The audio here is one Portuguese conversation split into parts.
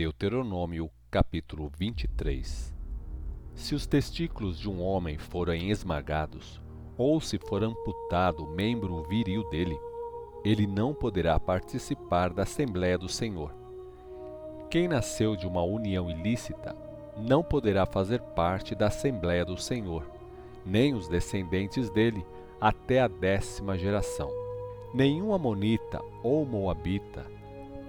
Deuteronômio capítulo 23 Se os testículos de um homem forem esmagados, ou se for amputado o membro viril dele, ele não poderá participar da Assembléia do Senhor. Quem nasceu de uma união ilícita não poderá fazer parte da Assembléia do Senhor, nem os descendentes dele até a décima geração. Nenhum Amonita ou Moabita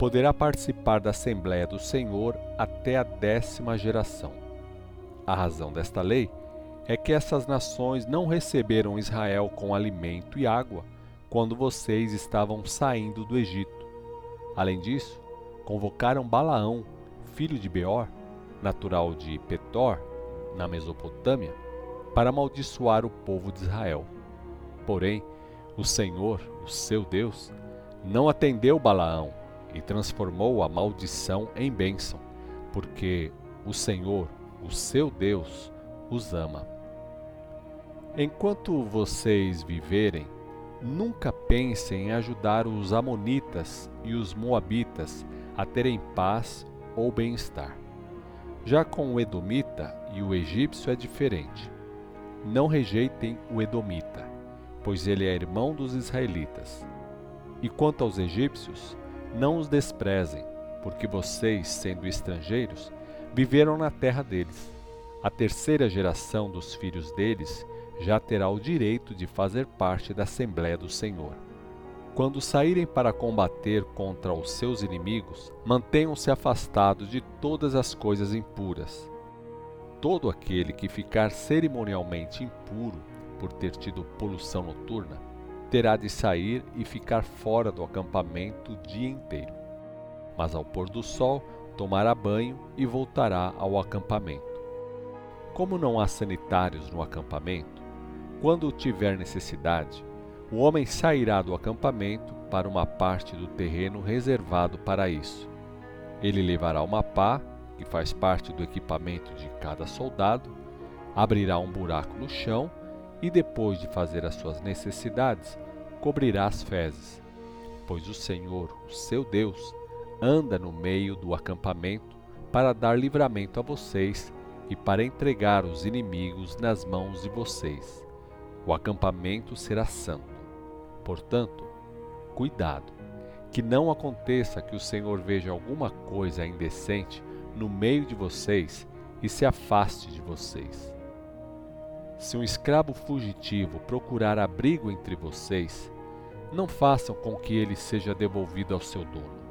poderá participar da Assembléia do Senhor até a décima geração. A razão desta lei é que essas nações não receberam Israel com alimento e água quando vocês estavam saindo do Egito. Além disso, convocaram Balaão, filho de Beor, natural de Petor, na Mesopotâmia, para amaldiçoar o povo de Israel. Porém, o Senhor, o seu Deus, não atendeu Balaão e transformou a maldição em bênção, porque o Senhor, o seu Deus, os ama. Enquanto vocês viverem, nunca pensem em ajudar os Amonitas e os Moabitas a terem paz ou bem-estar. Já com o Edomita e o egípcio é diferente. Não rejeitem o Edomita, pois ele é irmão dos israelitas. E quanto aos egípcios, não os desprezem, porque vocês, sendo estrangeiros, viveram na terra deles. A terceira geração dos filhos deles já terá o direito de fazer parte da Assembléia do Senhor. Quando saírem para combater contra os seus inimigos, mantenham-se afastados de todas as coisas impuras. Todo aquele que ficar cerimonialmente impuro por ter tido poluição noturna, terá de sair e ficar fora do acampamento o dia inteiro. Mas ao pôr do sol, tomará banho e voltará ao acampamento. Como não há sanitários no acampamento, quando tiver necessidade, o homem sairá do acampamento para uma parte do terreno reservado para isso. Ele levará uma pá, que faz parte do equipamento de cada soldado, abrirá um buraco no chão e depois de fazer as suas necessidades, cobrirá as fezes. Pois o Senhor, o seu Deus, anda no meio do acampamento para dar livramento a vocês e para entregar os inimigos nas mãos de vocês. O acampamento será santo. Portanto, cuidado, que não aconteça que o Senhor veja alguma coisa indecente no meio de vocês e se afaste de vocês. Se um escravo fugitivo procurar abrigo entre vocês, não façam com que ele seja devolvido ao seu dono.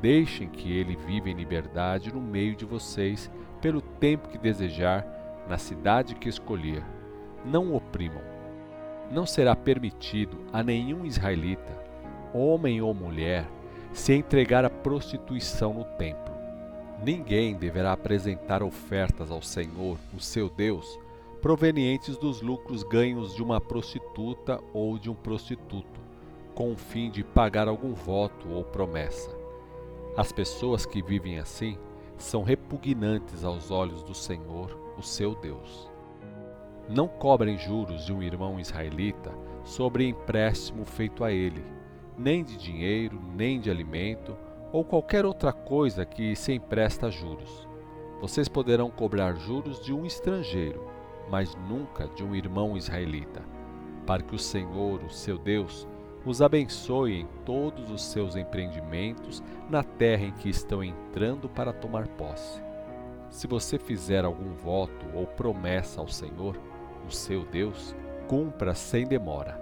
Deixem que ele viva em liberdade no meio de vocês pelo tempo que desejar, na cidade que escolher. Não o oprimam. Não será permitido a nenhum israelita, homem ou mulher, se entregar à prostituição no templo. Ninguém deverá apresentar ofertas ao Senhor, o seu Deus, provenientes dos lucros ganhos de uma prostituta ou de um prostituto, com o fim de pagar algum voto ou promessa. As pessoas que vivem assim são repugnantes aos olhos do Senhor, o seu Deus. Não cobrem juros de um irmão israelita sobre empréstimo feito a ele, nem de dinheiro, nem de alimento, ou qualquer outra coisa que se empresta a juros. Vocês poderão cobrar juros de um estrangeiro, mas nunca de um irmão israelita, para que o Senhor, o seu Deus, os abençoe em todos os seus empreendimentos na terra em que estão entrando para tomar posse. Se você fizer algum voto ou promessa ao Senhor, o seu Deus, cumpra sem demora.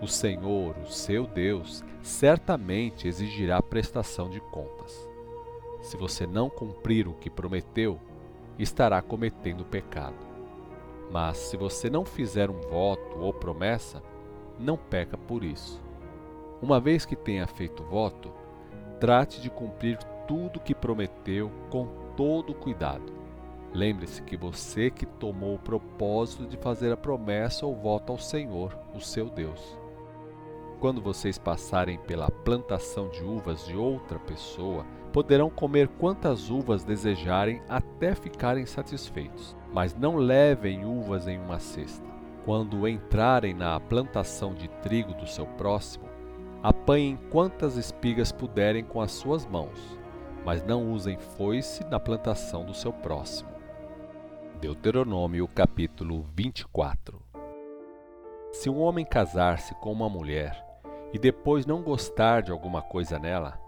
O Senhor, o seu Deus, certamente exigirá prestação de contas. Se você não cumprir o que prometeu, estará cometendo pecado. Mas se você não fizer um voto ou promessa, não peca por isso. Uma vez que tenha feito voto, trate de cumprir tudo que prometeu com todo cuidado. Lembre-se que você que tomou o propósito de fazer a promessa ou voto ao Senhor, o seu Deus. Quando vocês passarem pela plantação de uvas de outra pessoa, poderão comer quantas uvas desejarem até ficarem satisfeitos mas não levem uvas em uma cesta. Quando entrarem na plantação de trigo do seu próximo, apanhem quantas espigas puderem com as suas mãos, mas não usem foice na plantação do seu próximo. Deuteronômio capítulo 24 Se um homem casar-se com uma mulher e depois não gostar de alguma coisa nela,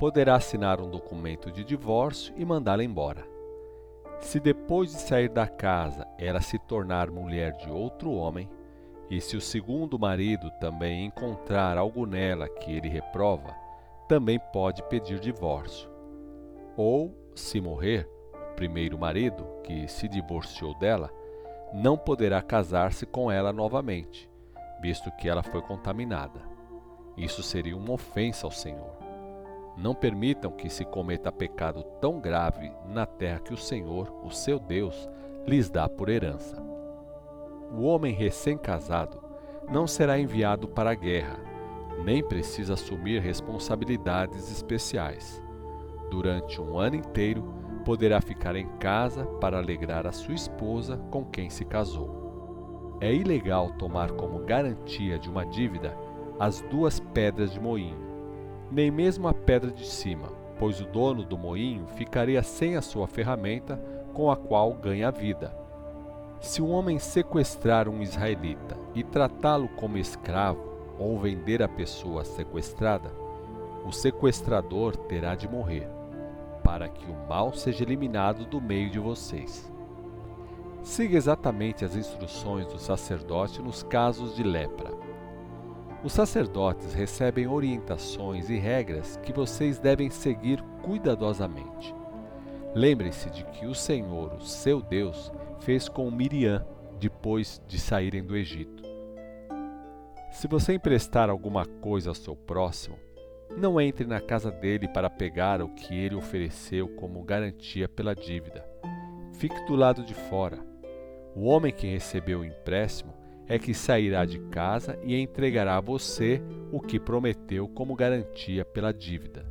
poderá assinar um documento de divórcio e mandá-la embora. Se depois de sair da casa ela se tornar mulher de outro homem, e se o segundo marido também encontrar algo nela que ele reprova, também pode pedir divórcio. Ou, se morrer, o primeiro marido, que se divorciou dela, não poderá casar-se com ela novamente, visto que ela foi contaminada. Isso seria uma ofensa ao Senhor. Não permitam que se cometa pecado tão grave na terra que o Senhor, o seu Deus, lhes dá por herança. O homem recém-casado não será enviado para a guerra, nem precisa assumir responsabilidades especiais. Durante um ano inteiro, poderá ficar em casa para alegrar a sua esposa com quem se casou. É ilegal tomar como garantia de uma dívida as duas pedras de moinho nem mesmo a pedra de cima, pois o dono do moinho ficaria sem a sua ferramenta com a qual ganha a vida. Se um homem sequestrar um israelita e tratá-lo como escravo ou vender a pessoa sequestrada, o sequestrador terá de morrer, para que o mal seja eliminado do meio de vocês. Siga exatamente as instruções do sacerdote nos casos de lepra. Os sacerdotes recebem orientações e regras que vocês devem seguir cuidadosamente. Lembrem-se de que o Senhor, o seu Deus, fez com Miriam depois de saírem do Egito. Se você emprestar alguma coisa ao seu próximo, não entre na casa dele para pegar o que ele ofereceu como garantia pela dívida. Fique do lado de fora. O homem que recebeu o empréstimo é que sairá de casa e entregará a você o que prometeu como garantia pela dívida.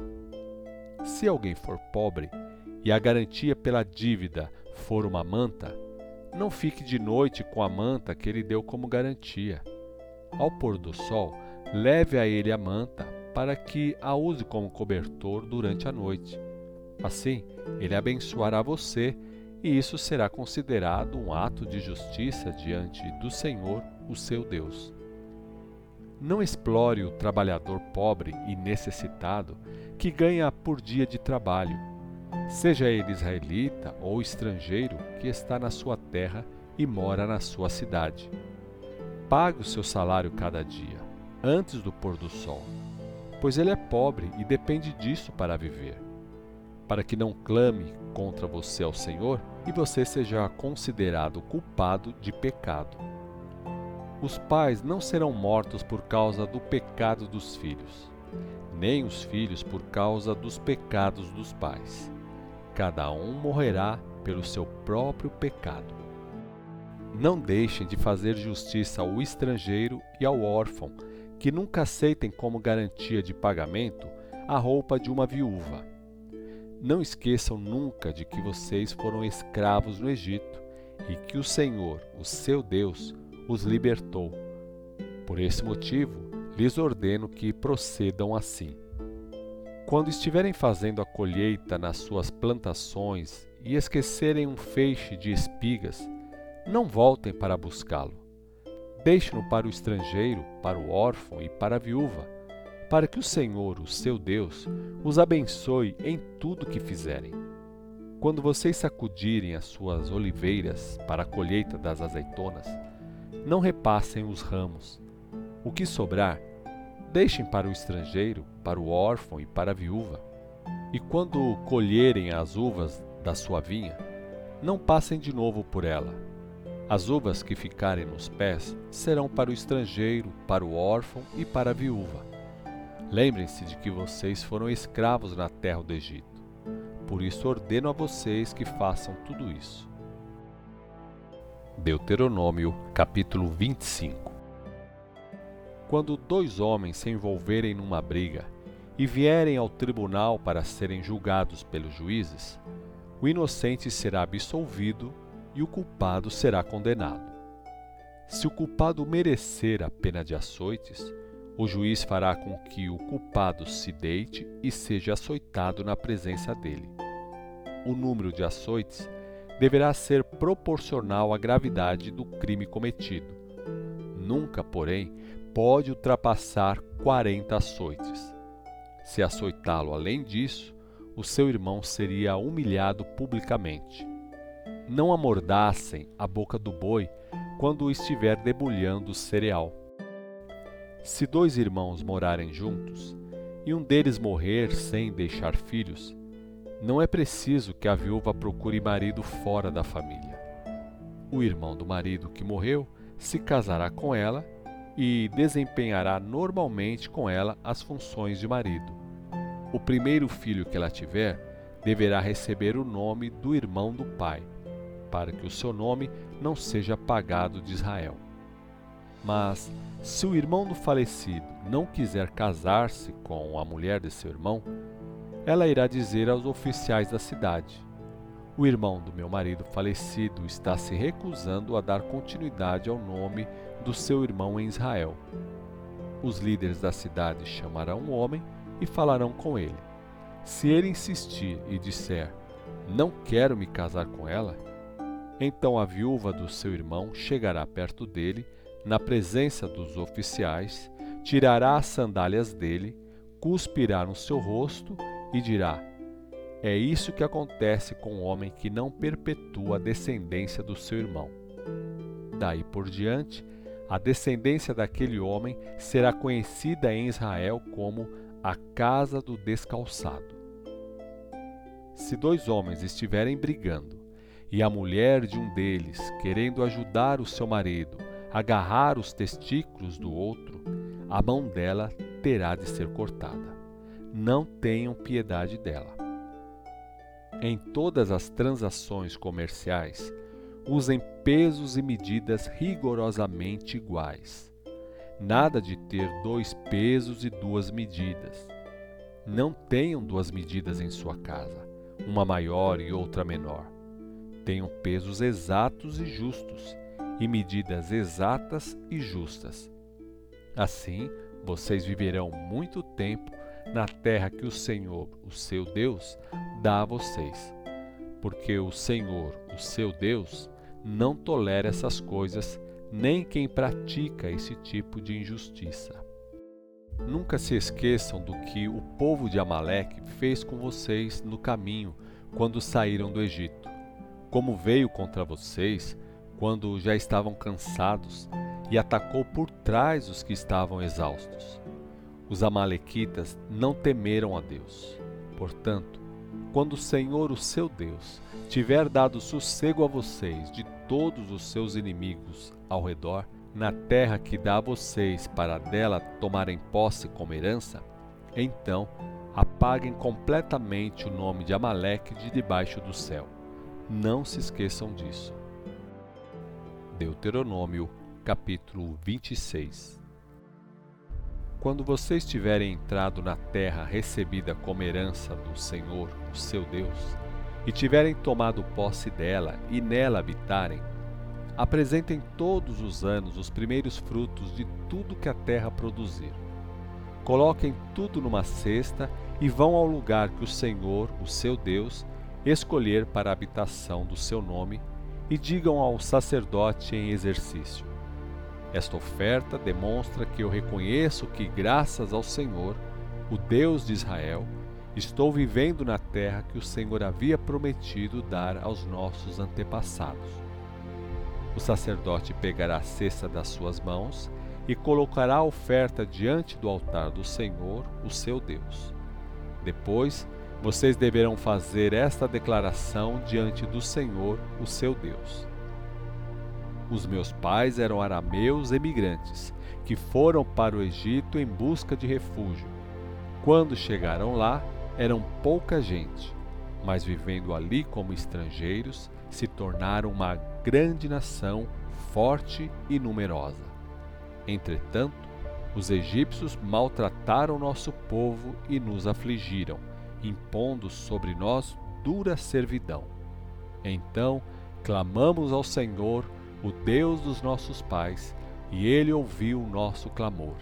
Se alguém for pobre e a garantia pela dívida for uma manta, não fique de noite com a manta que ele deu como garantia. Ao pôr do sol, leve a ele a manta para que a use como cobertor durante a noite. Assim, ele abençoará você e isso será considerado um ato de justiça diante do Senhor, o seu Deus. Não explore o trabalhador pobre e necessitado que ganha por dia de trabalho, seja ele israelita ou estrangeiro que está na sua terra e mora na sua cidade. Pague o seu salário cada dia, antes do pôr do sol, pois ele é pobre e depende disso para viver para que não clame contra você ao Senhor e você seja considerado culpado de pecado. Os pais não serão mortos por causa do pecado dos filhos, nem os filhos por causa dos pecados dos pais. Cada um morrerá pelo seu próprio pecado. Não deixem de fazer justiça ao estrangeiro e ao órfão, que nunca aceitem como garantia de pagamento a roupa de uma viúva não esqueçam nunca de que vocês foram escravos no Egito e que o Senhor, o seu Deus, os libertou. Por esse motivo, lhes ordeno que procedam assim. Quando estiverem fazendo a colheita nas suas plantações e esquecerem um feixe de espigas, não voltem para buscá-lo. Deixem-no para o estrangeiro, para o órfão e para a viúva para que o Senhor, o seu Deus, os abençoe em tudo que fizerem. Quando vocês sacudirem as suas oliveiras para a colheita das azeitonas, não repassem os ramos. O que sobrar, deixem para o estrangeiro, para o órfão e para a viúva. E quando colherem as uvas da sua vinha, não passem de novo por ela. As uvas que ficarem nos pés serão para o estrangeiro, para o órfão e para a viúva Lembrem-se de que vocês foram escravos na terra do Egito. Por isso ordeno a vocês que façam tudo isso. Deuteronômio, capítulo 25 Quando dois homens se envolverem numa briga e vierem ao tribunal para serem julgados pelos juízes, o inocente será absolvido e o culpado será condenado. Se o culpado merecer a pena de açoites, o juiz fará com que o culpado se deite e seja açoitado na presença dele. O número de açoites deverá ser proporcional à gravidade do crime cometido. Nunca, porém, pode ultrapassar 40 açoites. Se açoitá-lo além disso, o seu irmão seria humilhado publicamente. Não amordassem a boca do boi quando estiver debulhando o cereal. Se dois irmãos morarem juntos e um deles morrer sem deixar filhos, não é preciso que a viúva procure marido fora da família. O irmão do marido que morreu se casará com ela e desempenhará normalmente com ela as funções de marido. O primeiro filho que ela tiver deverá receber o nome do irmão do pai, para que o seu nome não seja apagado de Israel. Mas, se o irmão do falecido não quiser casar-se com a mulher de seu irmão, ela irá dizer aos oficiais da cidade: O irmão do meu marido falecido está se recusando a dar continuidade ao nome do seu irmão em Israel. Os líderes da cidade chamarão o homem e falarão com ele. Se ele insistir e disser: Não quero me casar com ela, então a viúva do seu irmão chegará perto dele na presença dos oficiais, tirará as sandálias dele, cuspirá no seu rosto e dirá: É isso que acontece com o homem que não perpetua a descendência do seu irmão. Daí por diante, a descendência daquele homem será conhecida em Israel como a casa do descalçado. Se dois homens estiverem brigando e a mulher de um deles, querendo ajudar o seu marido, agarrar os testículos do outro, a mão dela terá de ser cortada. Não tenham piedade dela. Em todas as transações comerciais, usem pesos e medidas rigorosamente iguais. Nada de ter dois pesos e duas medidas. Não tenham duas medidas em sua casa, uma maior e outra menor. Tenham pesos exatos e justos e medidas exatas e justas. Assim, vocês viverão muito tempo na terra que o Senhor, o seu Deus, dá a vocês. Porque o Senhor, o seu Deus, não tolera essas coisas, nem quem pratica esse tipo de injustiça. Nunca se esqueçam do que o povo de Amaleque fez com vocês no caminho quando saíram do Egito. Como veio contra vocês, quando já estavam cansados, e atacou por trás os que estavam exaustos. Os Amalequitas não temeram a Deus. Portanto, quando o Senhor, o seu Deus, tiver dado sossego a vocês de todos os seus inimigos ao redor, na terra que dá a vocês para dela tomarem posse como herança, então apaguem completamente o nome de Amaleque de debaixo do céu. Não se esqueçam disso. Deuteronômio, capítulo 26. Quando vocês tiverem entrado na terra recebida como herança do Senhor, o seu Deus, e tiverem tomado posse dela e nela habitarem, apresentem todos os anos os primeiros frutos de tudo que a terra produzir. Coloquem tudo numa cesta e vão ao lugar que o Senhor, o seu Deus, escolher para a habitação do seu nome e digam ao sacerdote em exercício: Esta oferta demonstra que eu reconheço que, graças ao Senhor, o Deus de Israel, estou vivendo na terra que o Senhor havia prometido dar aos nossos antepassados. O sacerdote pegará a cesta das suas mãos e colocará a oferta diante do altar do Senhor, o seu Deus. Depois, vocês deverão fazer esta declaração diante do Senhor, o seu Deus. Os meus pais eram arameus emigrantes, que foram para o Egito em busca de refúgio. Quando chegaram lá, eram pouca gente, mas vivendo ali como estrangeiros, se tornaram uma grande nação, forte e numerosa. Entretanto, os egípcios maltrataram nosso povo e nos afligiram impondo sobre nós dura servidão. Então clamamos ao Senhor, o Deus dos nossos pais, e ele ouviu o nosso clamor.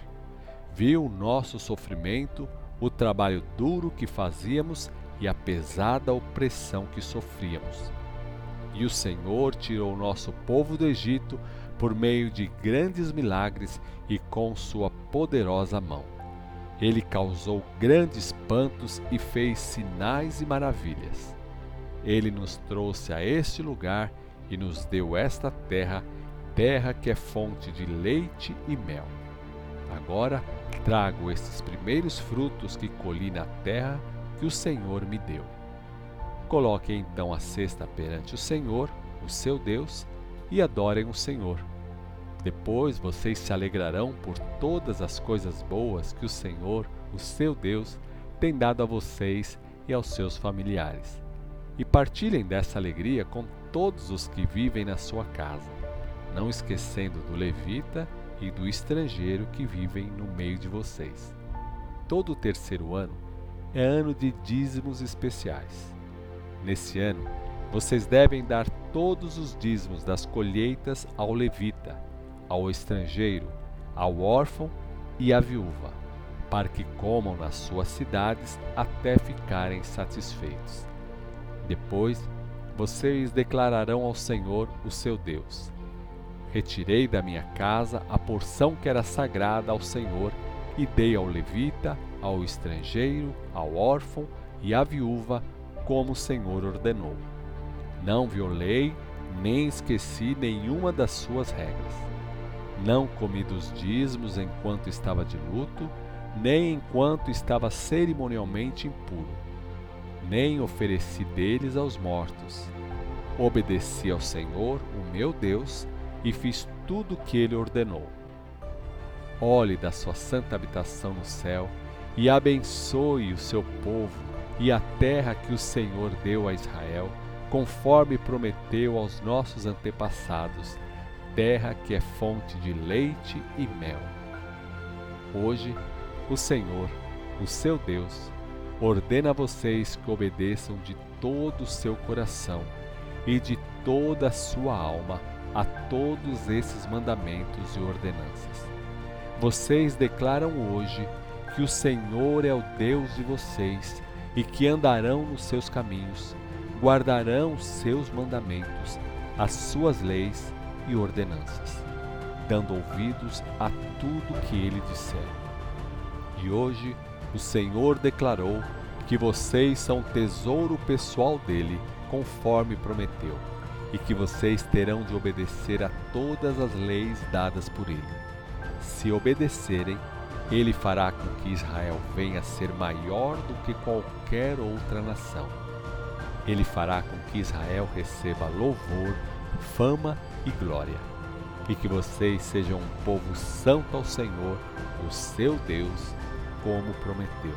viu o nosso sofrimento, o trabalho duro que fazíamos e a pesada opressão que sofríamos. E o Senhor tirou o nosso povo do Egito por meio de grandes milagres e com sua poderosa mão. Ele causou grandes espantos e fez sinais e maravilhas. Ele nos trouxe a este lugar e nos deu esta terra, terra que é fonte de leite e mel. Agora trago estes primeiros frutos que colhi na terra que o Senhor me deu. Coloquem então a cesta perante o Senhor, o seu Deus, e adorem o Senhor. Depois vocês se alegrarão por todas as coisas boas que o Senhor, o seu Deus, tem dado a vocês e aos seus familiares. E partilhem dessa alegria com todos os que vivem na sua casa, não esquecendo do levita e do estrangeiro que vivem no meio de vocês. Todo o terceiro ano é ano de dízimos especiais. Nesse ano, vocês devem dar todos os dízimos das colheitas ao levita, ao estrangeiro, ao órfão e à viúva, para que comam nas suas cidades até ficarem satisfeitos. Depois, vocês declararão ao Senhor, o seu Deus: Retirei da minha casa a porção que era sagrada ao Senhor e dei ao levita, ao estrangeiro, ao órfão e à viúva, como o Senhor ordenou. Não violei nem esqueci nenhuma das suas regras. Não comi dos dízimos enquanto estava de luto, nem enquanto estava cerimonialmente impuro. Nem ofereci deles aos mortos. Obedeci ao Senhor, o meu Deus, e fiz tudo o que ele ordenou. Olhe da sua santa habitação no céu e abençoe o seu povo e a terra que o Senhor deu a Israel, conforme prometeu aos nossos antepassados, terra que é fonte de leite e mel. Hoje, o Senhor, o seu Deus, ordena a vocês que obedeçam de todo o seu coração e de toda a sua alma a todos esses mandamentos e ordenanças. Vocês declaram hoje que o Senhor é o Deus de vocês e que andarão nos seus caminhos, guardarão os seus mandamentos, as suas leis e ordenanças, dando ouvidos a tudo que ele disser. E hoje o Senhor declarou que vocês são tesouro pessoal dele, conforme prometeu e que vocês terão de obedecer a todas as leis dadas por ele. Se obedecerem, ele fará com que Israel venha a ser maior do que qualquer outra nação. Ele fará com que Israel receba louvor, fama e glória, e que vocês sejam um povo santo ao Senhor, o seu Deus, como prometeu.